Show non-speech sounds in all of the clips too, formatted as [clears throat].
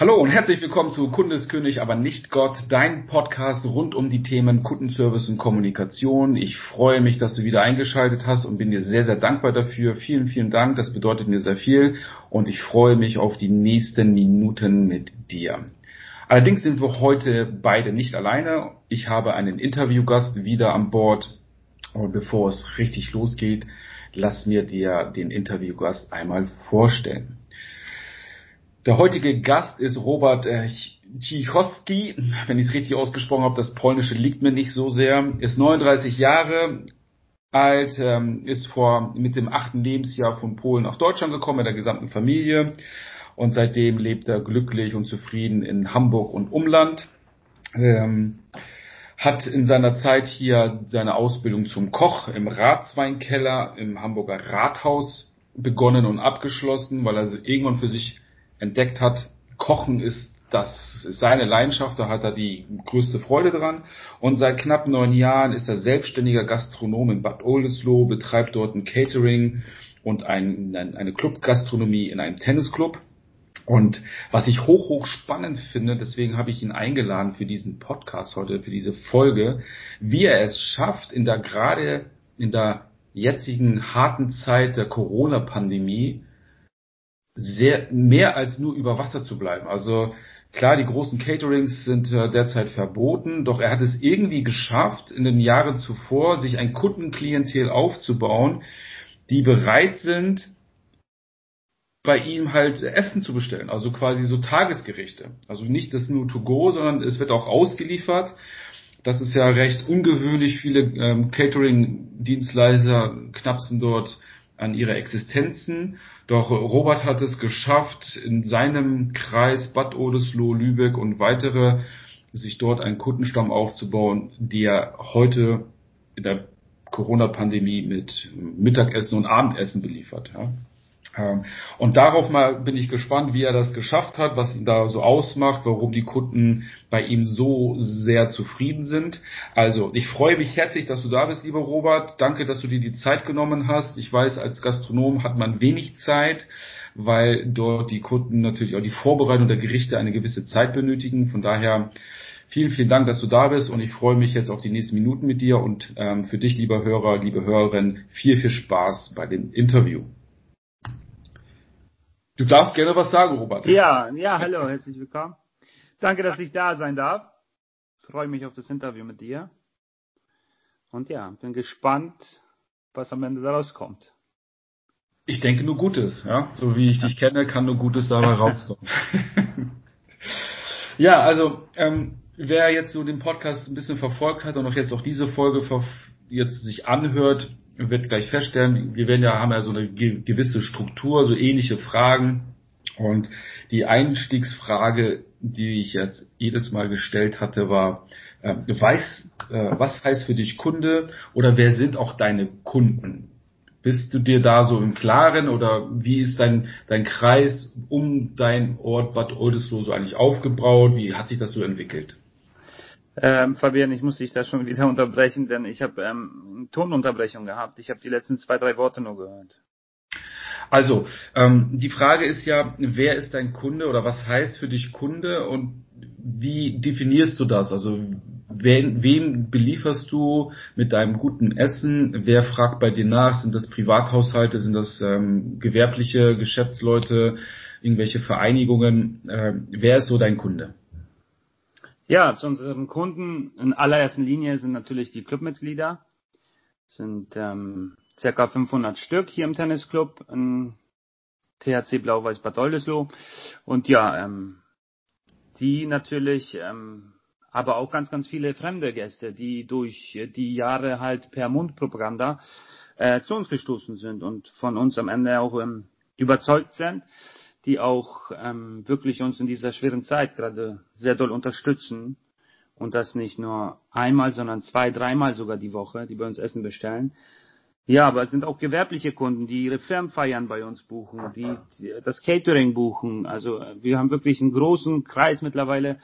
Hallo und herzlich willkommen zu Kundeskönig, aber nicht Gott, dein Podcast rund um die Themen Kundenservice und Kommunikation. Ich freue mich, dass du wieder eingeschaltet hast und bin dir sehr, sehr dankbar dafür. Vielen, vielen Dank, das bedeutet mir sehr viel und ich freue mich auf die nächsten Minuten mit dir. Allerdings sind wir heute beide nicht alleine. Ich habe einen Interviewgast wieder an Bord und bevor es richtig losgeht, lass mir dir den Interviewgast einmal vorstellen. Der heutige Gast ist Robert äh, Cichowski, wenn ich es richtig ausgesprochen habe, das Polnische liegt mir nicht so sehr, ist 39 Jahre alt, ähm, ist vor mit dem achten Lebensjahr von Polen nach Deutschland gekommen mit der gesamten Familie. Und seitdem lebt er glücklich und zufrieden in Hamburg und Umland. Ähm, hat in seiner Zeit hier seine Ausbildung zum Koch im Ratsweinkeller im Hamburger Rathaus begonnen und abgeschlossen, weil er irgendwann für sich entdeckt hat, Kochen ist das ist seine Leidenschaft, da hat er die größte Freude dran. Und seit knapp neun Jahren ist er selbstständiger Gastronom in Bad Oldesloe, betreibt dort ein Catering und ein, ein, eine Clubgastronomie in einem Tennisclub. Und was ich hoch, hoch spannend finde, deswegen habe ich ihn eingeladen für diesen Podcast heute, für diese Folge, wie er es schafft, in der gerade in der jetzigen harten Zeit der Corona-Pandemie sehr mehr als nur über Wasser zu bleiben. Also klar, die großen Caterings sind äh, derzeit verboten, doch er hat es irgendwie geschafft, in den Jahren zuvor sich ein Kundenklientel aufzubauen, die bereit sind, bei ihm halt Essen zu bestellen, also quasi so Tagesgerichte. Also nicht das nur to go, sondern es wird auch ausgeliefert. Das ist ja recht ungewöhnlich. Viele ähm, Catering-Dienstleister knapsen dort an ihre Existenzen. Doch Robert hat es geschafft, in seinem Kreis Bad Oldesloe, Lübeck und weitere sich dort einen Kundenstamm aufzubauen, der heute in der Corona-Pandemie mit Mittagessen und Abendessen beliefert. Ja. Ähm, und darauf mal bin ich gespannt, wie er das geschafft hat, was ihn da so ausmacht, warum die Kunden bei ihm so sehr zufrieden sind. Also, ich freue mich herzlich, dass du da bist, lieber Robert. Danke, dass du dir die Zeit genommen hast. Ich weiß, als Gastronom hat man wenig Zeit, weil dort die Kunden natürlich auch die Vorbereitung der Gerichte eine gewisse Zeit benötigen. Von daher Vielen, vielen Dank, dass du da bist und ich freue mich jetzt auf die nächsten Minuten mit dir und ähm, für dich, lieber Hörer, liebe Hörerin, viel, viel Spaß bei dem Interview. Du darfst gerne was sagen, Robert. Ja, ja, hallo, herzlich willkommen. Danke, dass ich da sein darf. Ich freue mich auf das Interview mit dir. Und ja, bin gespannt, was am Ende daraus kommt. Ich denke nur Gutes, ja. So wie ich dich kenne, kann nur Gutes dabei rauskommen. [laughs] ja, also ähm, wer jetzt so den Podcast ein bisschen verfolgt hat und auch jetzt auch diese Folge jetzt sich anhört, wird gleich feststellen, wir werden ja, haben ja so eine gewisse Struktur, so ähnliche Fragen. Und die Einstiegsfrage, die ich jetzt jedes Mal gestellt hatte, war, äh, weiß, äh, was heißt für dich Kunde oder wer sind auch deine Kunden? Bist du dir da so im Klaren oder wie ist dein, dein Kreis um dein Ort Bad Oldesloe so eigentlich aufgebaut? Wie hat sich das so entwickelt? Ähm, Fabian, ich muss dich da schon [laughs] wieder unterbrechen, denn ich habe ähm, Tonunterbrechung gehabt. Ich habe die letzten zwei, drei Worte nur gehört. Also, ähm, die Frage ist ja, wer ist dein Kunde oder was heißt für dich Kunde und wie definierst du das? Also, wen, wem belieferst du mit deinem guten Essen? Wer fragt bei dir nach? Sind das Privathaushalte? Sind das ähm, gewerbliche Geschäftsleute? Irgendwelche Vereinigungen? Ähm, wer ist so dein Kunde? Ja, zu unseren Kunden in allererster Linie sind natürlich die Clubmitglieder. Das sind ähm, circa 500 Stück hier im Tennisclub in THC Blau-Weiß Bad Oldesloe. Und ja, ähm, die natürlich, ähm, aber auch ganz, ganz viele fremde Gäste, die durch die Jahre halt per Mundpropaganda äh, zu uns gestoßen sind und von uns am Ende auch ähm, überzeugt sind die auch ähm, wirklich uns in dieser schweren Zeit gerade sehr doll unterstützen. Und das nicht nur einmal, sondern zwei, dreimal sogar die Woche, die bei uns Essen bestellen. Ja, aber es sind auch gewerbliche Kunden, die ihre Firmenfeiern bei uns buchen, die, die das Catering buchen. Also wir haben wirklich einen großen Kreis mittlerweile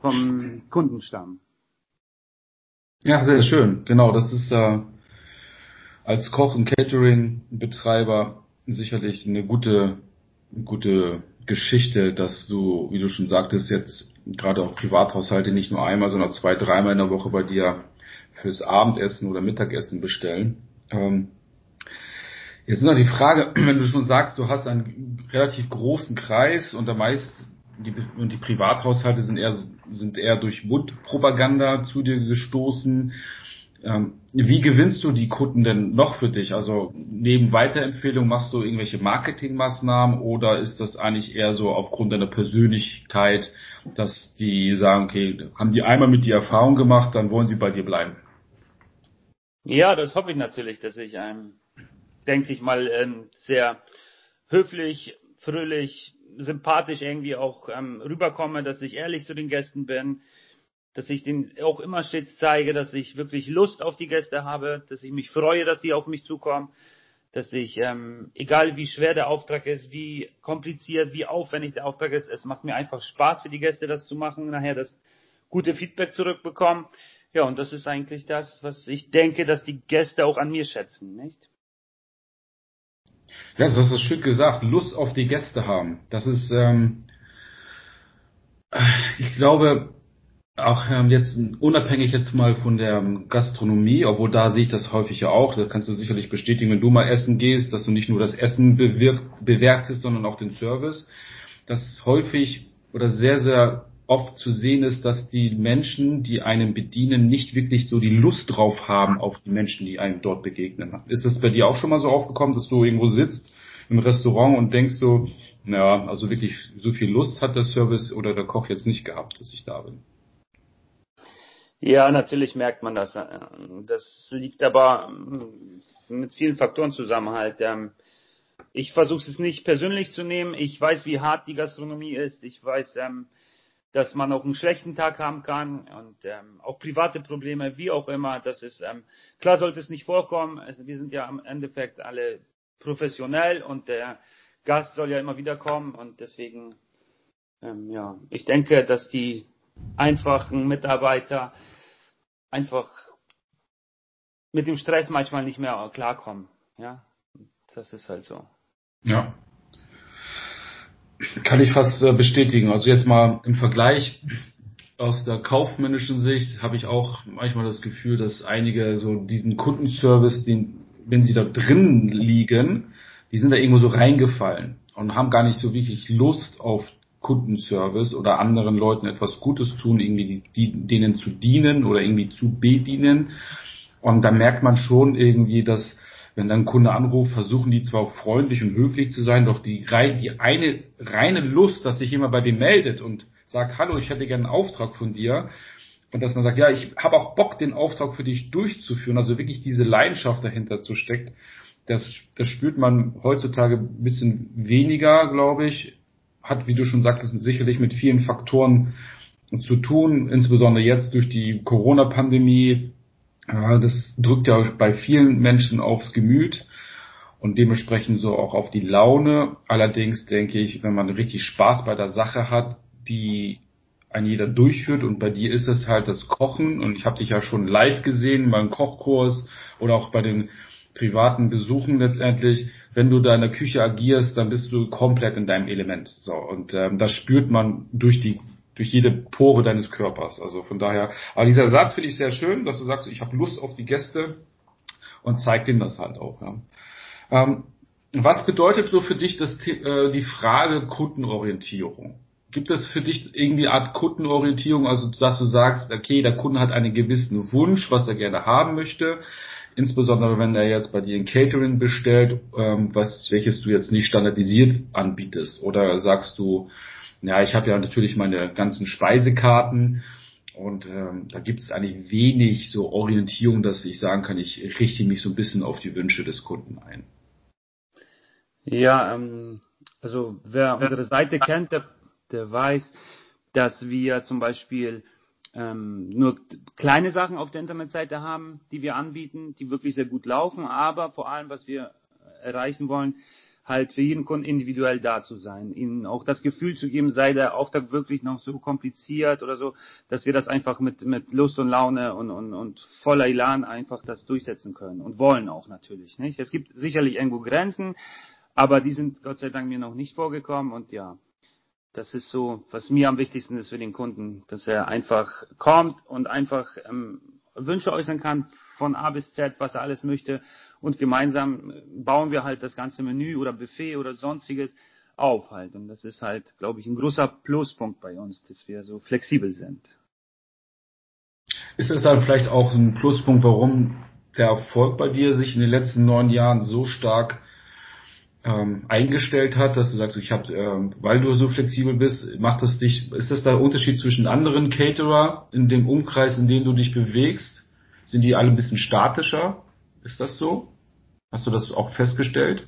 vom Kundenstamm. Ja, sehr schön. Genau, das ist äh, als Koch und Catering-Betreiber sicherlich eine gute gute Geschichte, dass du, wie du schon sagtest, jetzt gerade auch Privathaushalte nicht nur einmal, sondern zwei, dreimal in der Woche bei dir fürs Abendessen oder Mittagessen bestellen. Ähm, jetzt ist noch die Frage, [clears throat] wenn du schon sagst, du hast einen relativ großen Kreis und der meist die, und die Privathaushalte sind eher sind eher durch Mundpropaganda zu dir gestoßen. Ähm, wie gewinnst du die Kunden denn noch für dich? Also neben Weiterempfehlung machst du irgendwelche Marketingmaßnahmen oder ist das eigentlich eher so aufgrund deiner Persönlichkeit, dass die sagen, okay, haben die einmal mit dir Erfahrung gemacht, dann wollen sie bei dir bleiben? Ja, das hoffe ich natürlich, dass ich einem, denke ich mal, ähm, sehr höflich, fröhlich, sympathisch irgendwie auch ähm, rüberkomme, dass ich ehrlich zu den Gästen bin, dass ich denen auch immer stets zeige, dass ich wirklich Lust auf die Gäste habe, dass ich mich freue, dass die auf mich zukommen, dass ich, ähm, egal wie schwer der Auftrag ist, wie kompliziert, wie aufwendig der Auftrag ist, es macht mir einfach Spaß für die Gäste, das zu machen, nachher das gute Feedback zurückbekommen. Ja, und das ist eigentlich das, was ich denke, dass die Gäste auch an mir schätzen, nicht? Ja, du hast das schön gesagt, Lust auf die Gäste haben. Das ist, ähm, ich glaube, auch ähm, jetzt unabhängig jetzt mal von der Gastronomie, obwohl da sehe ich das häufig ja auch, das kannst du sicherlich bestätigen, wenn du mal essen gehst, dass du nicht nur das Essen bewertest, sondern auch den Service, dass häufig oder sehr, sehr oft zu sehen ist, dass die Menschen, die einen bedienen, nicht wirklich so die Lust drauf haben auf die Menschen, die einem dort begegnen. Ist das bei dir auch schon mal so aufgekommen, dass du irgendwo sitzt im Restaurant und denkst so, naja, also wirklich so viel Lust hat der Service oder der Koch jetzt nicht gehabt, dass ich da bin? Ja, natürlich merkt man das. Das liegt aber mit vielen Faktoren zusammen halt. Ähm, ich versuche es nicht persönlich zu nehmen. Ich weiß, wie hart die Gastronomie ist. Ich weiß, ähm, dass man auch einen schlechten Tag haben kann und ähm, auch private Probleme, wie auch immer. Das ist klar, sollte es nicht vorkommen. Also wir sind ja im Endeffekt alle professionell und der Gast soll ja immer wieder kommen und deswegen ja, ich denke, dass die einfachen Mitarbeiter einfach mit dem Stress manchmal nicht mehr klarkommen. Ja, das ist halt so. Ja. Kann ich fast äh, bestätigen. Also jetzt mal im Vergleich aus der kaufmännischen Sicht habe ich auch manchmal das Gefühl, dass einige so diesen Kundenservice, den, wenn sie da drin liegen, die sind da irgendwo so reingefallen und haben gar nicht so wirklich Lust auf Kundenservice oder anderen Leuten etwas Gutes tun, irgendwie die, denen zu dienen oder irgendwie zu bedienen. Und da merkt man schon irgendwie, dass wenn dann ein Kunde anruft, versuchen die zwar freundlich und höflich zu sein, doch die, die eine reine Lust, dass sich jemand bei dem meldet und sagt, hallo, ich hätte gerne einen Auftrag von dir. Und dass man sagt, ja, ich habe auch Bock, den Auftrag für dich durchzuführen, also wirklich diese Leidenschaft dahinter zu steckt, das, das spürt man heutzutage ein bisschen weniger, glaube ich hat, wie du schon sagtest, sicherlich mit vielen Faktoren zu tun, insbesondere jetzt durch die Corona-Pandemie. Das drückt ja bei vielen Menschen aufs Gemüt und dementsprechend so auch auf die Laune. Allerdings denke ich, wenn man richtig Spaß bei der Sache hat, die ein jeder durchführt und bei dir ist es halt das Kochen und ich habe dich ja schon live gesehen beim Kochkurs oder auch bei den privaten Besuchen letztendlich, wenn du da in der Küche agierst, dann bist du komplett in deinem Element. So und ähm, das spürt man durch die durch jede Pore deines Körpers. Also von daher, aber dieser Satz finde ich sehr schön, dass du sagst, ich habe Lust auf die Gäste und zeig denen das halt auch. Ja. Ähm, was bedeutet so für dich das, äh, die Frage Kundenorientierung? Gibt es für dich irgendwie eine Art Kundenorientierung, also dass du sagst, okay, der Kunde hat einen gewissen Wunsch, was er gerne haben möchte, insbesondere wenn er jetzt bei dir ein Catering bestellt, ähm, was welches du jetzt nicht standardisiert anbietest, oder sagst du, ja, ich habe ja natürlich meine ganzen Speisekarten. Und ähm, da gibt es eigentlich wenig so Orientierung, dass ich sagen kann, ich richte mich so ein bisschen auf die Wünsche des Kunden ein. Ja, ähm, also wer unsere Seite kennt, der, der weiß, dass wir zum Beispiel ähm, nur kleine Sachen auf der Internetseite haben, die wir anbieten, die wirklich sehr gut laufen, aber vor allem, was wir erreichen wollen, halt für jeden Kunden individuell da zu sein, ihnen auch das Gefühl zu geben, sei der Auftrag wirklich noch so kompliziert oder so, dass wir das einfach mit, mit Lust und Laune und, und, und voller Elan einfach das durchsetzen können und wollen auch natürlich, nicht? Es gibt sicherlich irgendwo Grenzen, aber die sind Gott sei Dank mir noch nicht vorgekommen und ja, das ist so, was mir am wichtigsten ist für den Kunden, dass er einfach kommt und einfach ähm, Wünsche äußern kann von A bis Z, was er alles möchte. Und gemeinsam bauen wir halt das ganze Menü oder Buffet oder sonstiges auf halt. Und das ist halt, glaube ich, ein großer Pluspunkt bei uns, dass wir so flexibel sind. Ist es dann vielleicht auch ein Pluspunkt, warum der Erfolg bei dir sich in den letzten neun Jahren so stark ähm, eingestellt hat, dass du sagst, ich habe, ähm, weil du so flexibel bist, macht das dich, ist das der Unterschied zwischen anderen Caterer in dem Umkreis, in dem du dich bewegst? Sind die alle ein bisschen statischer? Ist das so? Hast du das auch festgestellt?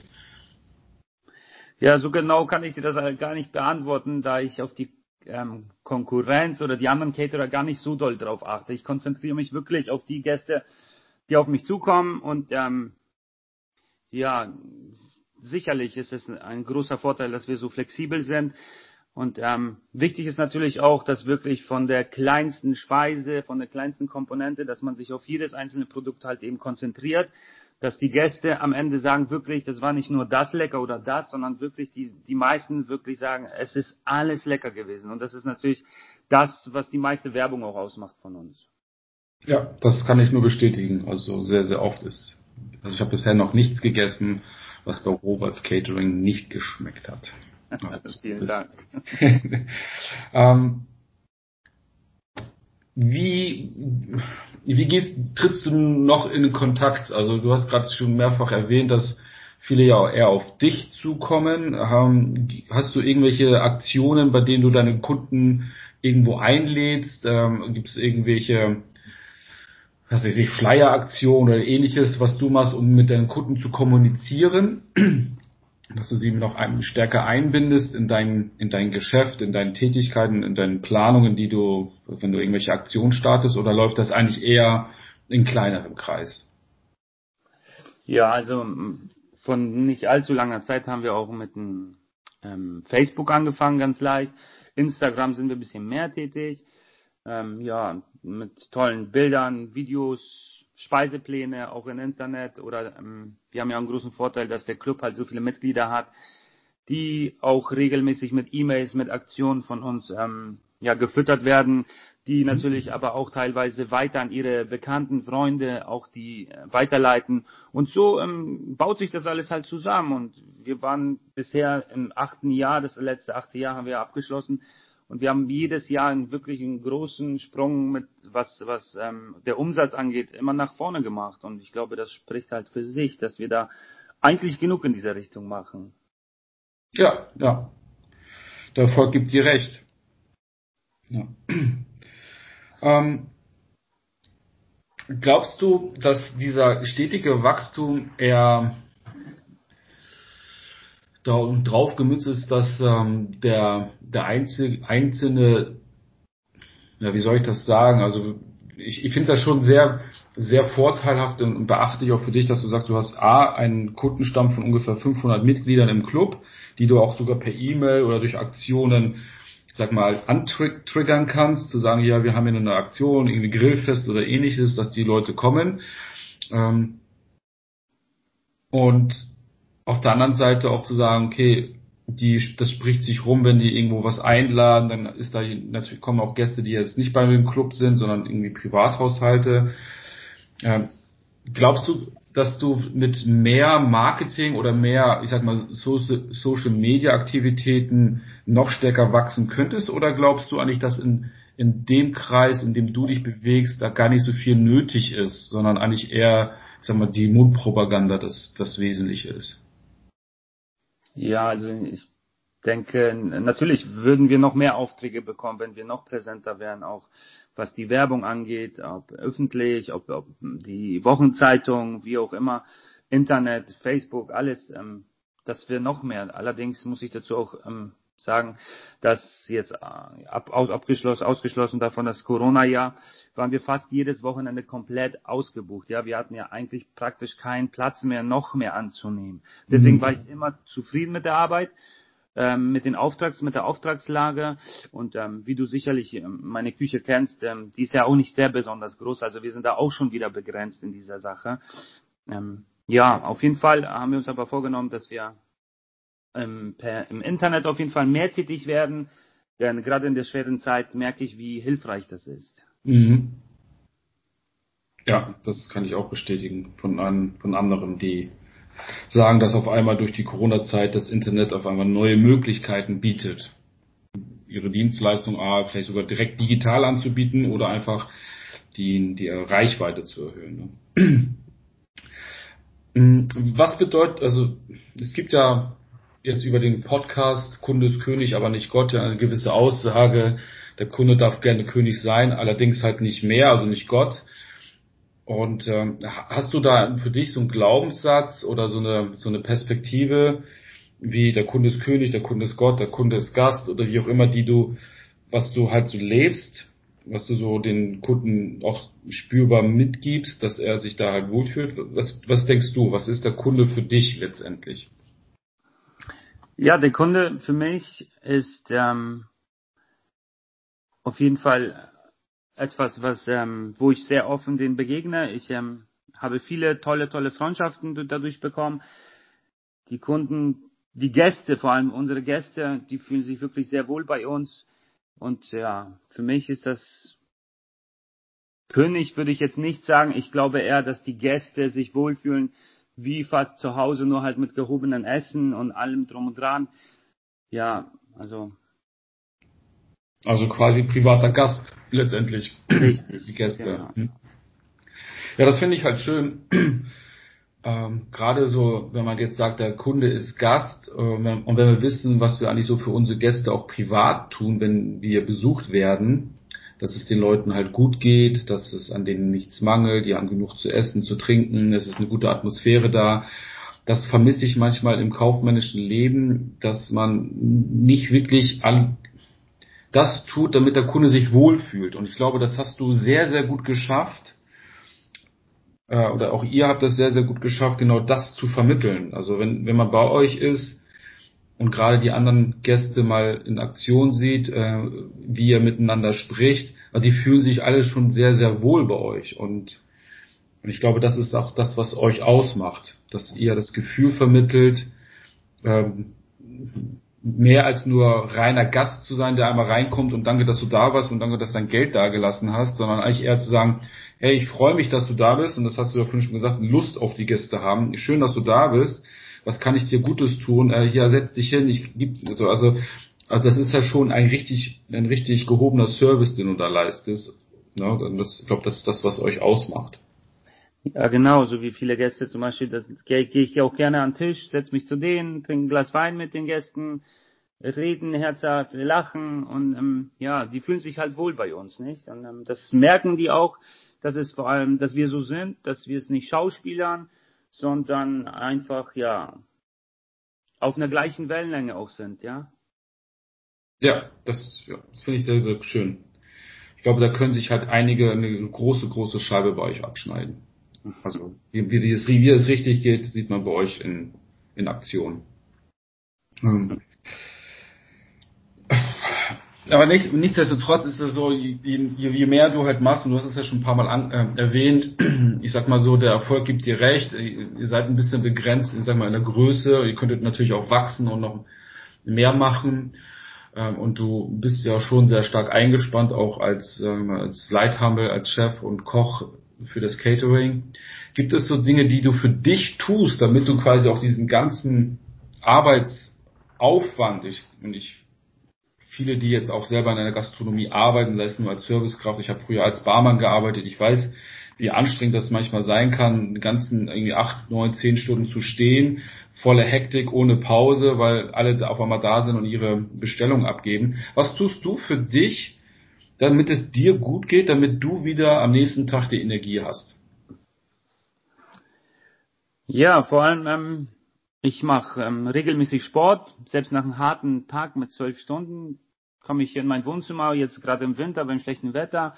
Ja, so genau kann ich dir das gar nicht beantworten, da ich auf die ähm, Konkurrenz oder die anderen Caterer gar nicht so doll drauf achte. Ich konzentriere mich wirklich auf die Gäste, die auf mich zukommen und ähm, ja, sicherlich ist es ein großer Vorteil, dass wir so flexibel sind. Und ähm, wichtig ist natürlich auch, dass wirklich von der kleinsten Speise, von der kleinsten Komponente, dass man sich auf jedes einzelne Produkt halt eben konzentriert, dass die Gäste am Ende sagen wirklich, das war nicht nur das lecker oder das, sondern wirklich die, die meisten wirklich sagen, es ist alles lecker gewesen. Und das ist natürlich das, was die meiste Werbung auch ausmacht von uns. Ja, das kann ich nur bestätigen. Also sehr, sehr oft ist. Also ich habe bisher noch nichts gegessen, was bei Roberts Catering nicht geschmeckt hat. [laughs] Also Vielen Dank. [laughs] ähm, wie, wie gehst, trittst du noch in Kontakt? Also du hast gerade schon mehrfach erwähnt, dass viele ja eher auf dich zukommen. Ähm, hast du irgendwelche Aktionen, bei denen du deine Kunden irgendwo einlädst? Ähm, Gibt es irgendwelche was weiß ich, Flyer-Aktion oder ähnliches, was du machst, um mit deinen Kunden zu kommunizieren, [clears throat] dass du sie noch stärker einbindest in dein, in dein Geschäft, in deinen Tätigkeiten, in deinen Planungen, die du, wenn du irgendwelche Aktionen startest, oder läuft das eigentlich eher in kleinerem Kreis? Ja, also von nicht allzu langer Zeit haben wir auch mit dem ähm, Facebook angefangen, ganz leicht. Instagram sind wir ein bisschen mehr tätig ähm, ja, mit tollen Bildern, Videos, Speisepläne, auch im Internet oder ähm, wir haben ja einen großen Vorteil, dass der Club halt so viele Mitglieder hat, die auch regelmäßig mit E-Mails, mit Aktionen von uns ähm, ja gefüttert werden, die mhm. natürlich aber auch teilweise weiter an ihre bekannten Freunde auch die äh, weiterleiten. Und so ähm, baut sich das alles halt zusammen. Und wir waren bisher im achten Jahr, das letzte achte Jahr haben wir abgeschlossen und wir haben jedes Jahr einen wirklich einen großen Sprung mit was was ähm, der Umsatz angeht immer nach vorne gemacht. Und ich glaube, das spricht halt für sich, dass wir da eigentlich genug in dieser Richtung machen. Ja, ja. Der Erfolg gibt dir recht. Ja. Ähm, glaubst du, dass dieser stetige Wachstum eher drauf gemützt ist, dass ähm, der, der einzelne, einzelne, ja, wie soll ich das sagen? Also ich, ich finde das schon sehr, sehr vorteilhaft und beachtlich auch für dich, dass du sagst, du hast A, einen Kundenstamm von ungefähr 500 Mitgliedern im Club, die du auch sogar per E-Mail oder durch Aktionen, ich sag mal, antriggern kannst, zu sagen, ja, wir haben hier eine Aktion, irgendwie Grillfest oder ähnliches, dass die Leute kommen. Ähm, und auf der anderen Seite auch zu sagen, okay, die, das spricht sich rum, wenn die irgendwo was einladen, dann ist da natürlich kommen auch Gäste, die jetzt nicht bei dem Club sind, sondern irgendwie Privathaushalte. Ähm, glaubst du, dass du mit mehr Marketing oder mehr, ich sag mal, Social Media Aktivitäten noch stärker wachsen könntest? Oder glaubst du eigentlich, dass in, in dem Kreis, in dem du dich bewegst, da gar nicht so viel nötig ist, sondern eigentlich eher, ich sag mal, die Mundpropaganda das, das Wesentliche ist? Ja, also ich denke, natürlich würden wir noch mehr Aufträge bekommen, wenn wir noch präsenter wären, auch was die Werbung angeht, ob öffentlich, ob, ob die Wochenzeitung, wie auch immer, Internet, Facebook, alles, ähm, dass wir noch mehr. Allerdings muss ich dazu auch ähm, sagen, dass jetzt äh, ab, abgeschlossen, ausgeschlossen davon das Corona-Jahr, waren wir fast jedes Wochenende komplett ausgebucht. Ja, wir hatten ja eigentlich praktisch keinen Platz mehr, noch mehr anzunehmen. Deswegen mhm. war ich immer zufrieden mit der Arbeit ähm, mit den Auftrags, mit der Auftragslage und ähm, wie du sicherlich ähm, meine Küche kennst, ähm, die ist ja auch nicht sehr besonders groß, also wir sind da auch schon wieder begrenzt in dieser Sache. Ähm, ja, auf jeden Fall haben wir uns aber vorgenommen, dass wir ähm, per, im Internet auf jeden Fall mehr tätig werden, denn gerade in der schweren Zeit merke ich, wie hilfreich das ist. Mhm. Ja, das kann ich auch bestätigen von, an, von anderen, die sagen, dass auf einmal durch die Corona-Zeit das Internet auf einmal neue Möglichkeiten bietet, ihre Dienstleistung A, vielleicht sogar direkt digital anzubieten oder einfach die, die Reichweite zu erhöhen. Ne? [clears throat] Was bedeutet, also es gibt ja jetzt über den Podcast Kunde ist König, aber nicht Gott, ja eine gewisse Aussage, der Kunde darf gerne König sein, allerdings halt nicht mehr, also nicht Gott. Und ähm, hast du da für dich so einen Glaubenssatz oder so eine so eine Perspektive, wie der Kunde ist König, der Kunde ist Gott, der Kunde ist Gast oder wie auch immer, die du, was du halt so lebst, was du so den Kunden auch spürbar mitgibst, dass er sich da halt wohlfühlt. Was, was denkst du, was ist der Kunde für dich letztendlich? Ja, der Kunde für mich ist ähm, auf jeden Fall etwas, was ähm, wo ich sehr offen den begegne. Ich ähm, habe viele tolle, tolle Freundschaften dadurch bekommen. Die Kunden, die Gäste, vor allem unsere Gäste, die fühlen sich wirklich sehr wohl bei uns. Und ja, für mich ist das König, würde ich jetzt nicht sagen. Ich glaube eher, dass die Gäste sich wohlfühlen, wie fast zu Hause, nur halt mit gehobenen Essen und allem drum und dran. Ja, also. Also quasi privater Gast letztendlich. Richtig. Die Gäste. Genau. Hm. Ja, das finde ich halt schön. Ähm, Gerade so, wenn man jetzt sagt, der Kunde ist Gast äh, und wenn wir wissen, was wir eigentlich so für unsere Gäste auch privat tun, wenn wir besucht werden, dass es den Leuten halt gut geht, dass es an denen nichts mangelt, die haben genug zu essen, zu trinken, es ist eine gute Atmosphäre da. Das vermisse ich manchmal im kaufmännischen Leben, dass man nicht wirklich an das tut, damit der Kunde sich wohlfühlt. Und ich glaube, das hast du sehr, sehr gut geschafft. Äh, oder auch ihr habt das sehr, sehr gut geschafft, genau das zu vermitteln. Also wenn, wenn man bei euch ist, und gerade die anderen Gäste mal in Aktion sieht, äh, wie ihr miteinander spricht, also die fühlen sich alle schon sehr, sehr wohl bei euch. Und, und ich glaube, das ist auch das, was euch ausmacht, dass ihr das Gefühl vermittelt, ähm, mehr als nur reiner Gast zu sein, der einmal reinkommt und danke, dass du da warst und danke, dass dein Geld da gelassen hast, sondern eigentlich eher zu sagen, hey, ich freue mich, dass du da bist und das hast du ja vorhin schon gesagt, Lust auf die Gäste haben. Schön, dass du da bist was kann ich dir Gutes tun? Äh, hier setz dich hin, ich gib so also also das ist ja schon ein richtig ein richtig gehobener Service, den du da leistest. Und das, ich glaube, das ist das, was euch ausmacht. Ja, genau, so wie viele Gäste zum Beispiel, das gehe geh ich auch gerne an den Tisch, setz mich zu denen, trinke ein Glas Wein mit den Gästen, reden herzhaft, lachen und ähm, ja, die fühlen sich halt wohl bei uns, nicht? Und ähm, das merken die auch, dass es vor allem, dass wir so sind, dass wir es nicht schauspielern, sondern einfach, ja, auf einer gleichen Wellenlänge auch sind, ja? Ja, das, ja, das finde ich sehr, sehr schön. Ich glaube, da können sich halt einige eine große, große Scheibe bei euch abschneiden. Also, wie, wie, es, wie es richtig geht, sieht man bei euch in, in Aktion. Ähm, aber nicht, nichtsdestotrotz ist es so, je, je, mehr du halt machst, und du hast es ja schon ein paar Mal an, äh, erwähnt, [clears throat] ich sag mal so, der Erfolg gibt dir recht, ihr seid ein bisschen begrenzt, ich sag mal, in der Größe, ihr könntet natürlich auch wachsen und noch mehr machen. Ähm, und du bist ja schon sehr stark eingespannt, auch als, äh, als Leithammel, als Chef und Koch für das Catering. Gibt es so Dinge, die du für dich tust, damit du quasi auch diesen ganzen Arbeitsaufwand, ich, und ich viele, die jetzt auch selber in einer Gastronomie arbeiten, sei es nur als Servicekraft. Ich habe früher als Barmann gearbeitet. Ich weiß, wie anstrengend das manchmal sein kann, die ganzen irgendwie acht, neun, zehn Stunden zu stehen, volle Hektik, ohne Pause, weil alle auf einmal da sind und ihre Bestellung abgeben. Was tust du für dich, damit es dir gut geht, damit du wieder am nächsten Tag die Energie hast? Ja, vor allem ähm, ich mache ähm, regelmäßig Sport, selbst nach einem harten Tag mit zwölf Stunden komme ich in mein Wohnzimmer, jetzt gerade im Winter beim schlechten Wetter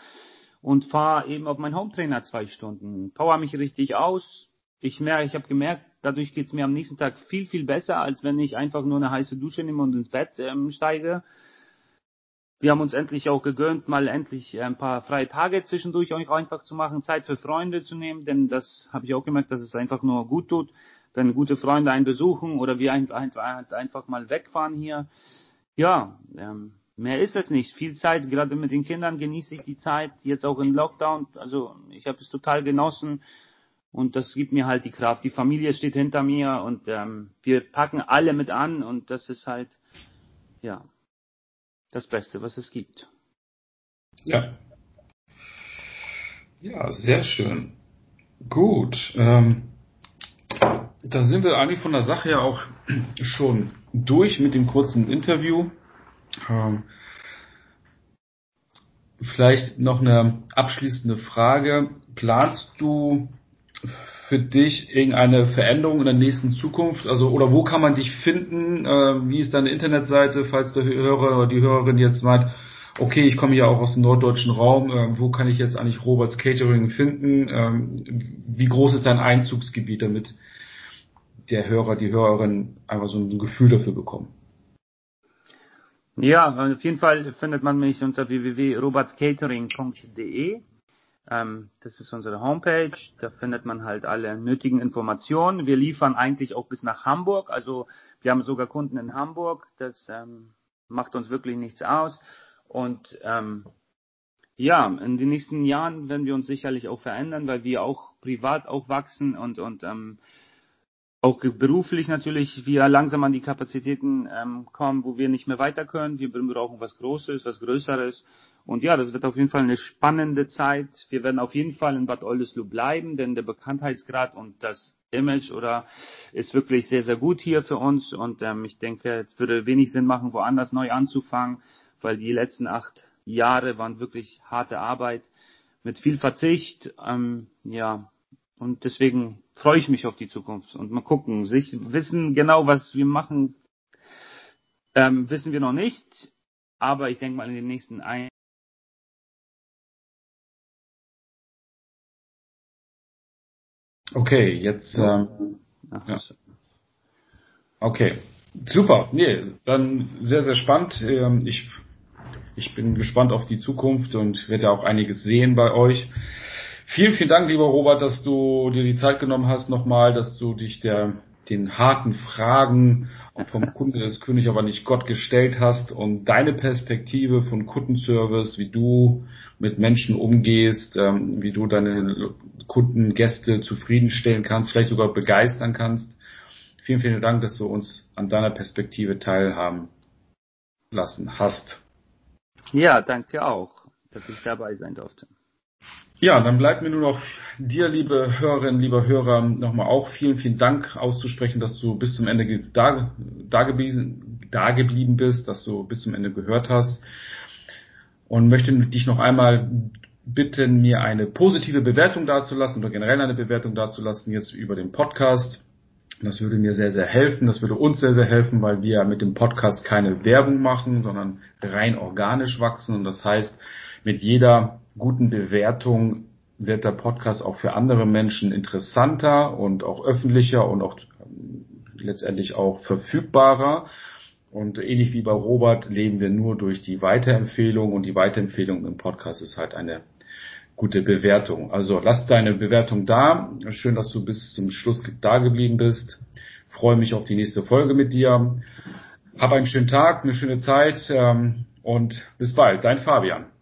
und fahre eben auf meinen Hometrainer zwei Stunden. Power mich richtig aus. Ich merke, ich habe gemerkt, dadurch geht's mir am nächsten Tag viel, viel besser, als wenn ich einfach nur eine heiße Dusche nehme und ins Bett ähm, steige. Wir haben uns endlich auch gegönnt, mal endlich ein paar freie Tage zwischendurch auch einfach zu machen, Zeit für Freunde zu nehmen, denn das habe ich auch gemerkt, dass es einfach nur gut tut, wenn gute Freunde einen besuchen oder wir einfach mal wegfahren hier. Ja, ähm, mehr ist es nicht. Viel Zeit, gerade mit den Kindern genieße ich die Zeit, jetzt auch im Lockdown. Also ich habe es total genossen und das gibt mir halt die Kraft. Die Familie steht hinter mir und ähm, wir packen alle mit an und das ist halt, ja, das Beste, was es gibt. Ja. Ja, sehr schön. Gut. Ähm, da sind wir eigentlich von der Sache ja auch [clears throat] schon durch mit dem kurzen Interview. Ähm, vielleicht noch eine abschließende Frage. Planst du für dich irgendeine Veränderung in der nächsten Zukunft? Also oder wo kann man dich finden? Äh, wie ist deine Internetseite, falls der Hörer oder die Hörerin jetzt meint, okay, ich komme ja auch aus dem norddeutschen Raum, äh, wo kann ich jetzt eigentlich Roberts Catering finden? Ähm, wie groß ist dein Einzugsgebiet, damit der Hörer, die Hörerin einfach so ein Gefühl dafür bekommen? Ja, auf jeden Fall findet man mich unter www.robertscatering.de. Ähm, das ist unsere Homepage. Da findet man halt alle nötigen Informationen. Wir liefern eigentlich auch bis nach Hamburg. Also wir haben sogar Kunden in Hamburg. Das ähm, macht uns wirklich nichts aus. Und ähm, ja, in den nächsten Jahren werden wir uns sicherlich auch verändern, weil wir auch privat auch wachsen und und ähm, auch beruflich natürlich wir langsam an die Kapazitäten ähm, kommen, wo wir nicht mehr weiter können. Wir brauchen was Großes, was Größeres. Und ja, das wird auf jeden Fall eine spannende Zeit. Wir werden auf jeden Fall in Bad Oldesloe bleiben, denn der Bekanntheitsgrad und das Image oder ist wirklich sehr, sehr gut hier für uns. Und ähm, ich denke, es würde wenig Sinn machen, woanders neu anzufangen weil die letzten acht Jahre waren wirklich harte Arbeit mit viel Verzicht. Ähm, ja, und deswegen freue ich mich auf die Zukunft und mal gucken. Sich wissen genau, was wir machen, ähm, wissen wir noch nicht, aber ich denke mal in den nächsten ein Okay, jetzt. Ähm, ja. Okay, super. Nee, dann sehr, sehr spannend. Ähm, ich ich bin gespannt auf die Zukunft und werde ja auch einiges sehen bei euch. Vielen, vielen Dank, lieber Robert, dass du dir die Zeit genommen hast nochmal, dass du dich der, den harten Fragen vom [laughs] Kunde des König aber nicht Gott gestellt hast und deine Perspektive von Kundenservice, wie du mit Menschen umgehst, ähm, wie du deine Kunden, Gäste zufriedenstellen kannst, vielleicht sogar begeistern kannst. Vielen, vielen Dank, dass du uns an deiner Perspektive teilhaben lassen hast. Ja, danke auch, dass ich dabei sein durfte. Ja, dann bleibt mir nur noch dir, liebe Hörerinnen, lieber Hörer, nochmal auch vielen, vielen Dank auszusprechen, dass du bis zum Ende da, da, geblieben, bist, dass du bis zum Ende gehört hast. Und möchte dich noch einmal bitten, mir eine positive Bewertung dazulassen oder generell eine Bewertung dazulassen jetzt über den Podcast. Das würde mir sehr, sehr helfen. Das würde uns sehr, sehr helfen, weil wir mit dem Podcast keine Werbung machen, sondern rein organisch wachsen. Und das heißt, mit jeder guten Bewertung wird der Podcast auch für andere Menschen interessanter und auch öffentlicher und auch ähm, letztendlich auch verfügbarer. Und ähnlich wie bei Robert leben wir nur durch die Weiterempfehlung und die Weiterempfehlung im Podcast ist halt eine gute Bewertung. Also lass deine Bewertung da. Schön, dass du bis zum Schluss da geblieben bist. Freue mich auf die nächste Folge mit dir. Hab einen schönen Tag, eine schöne Zeit ähm, und bis bald. Dein Fabian.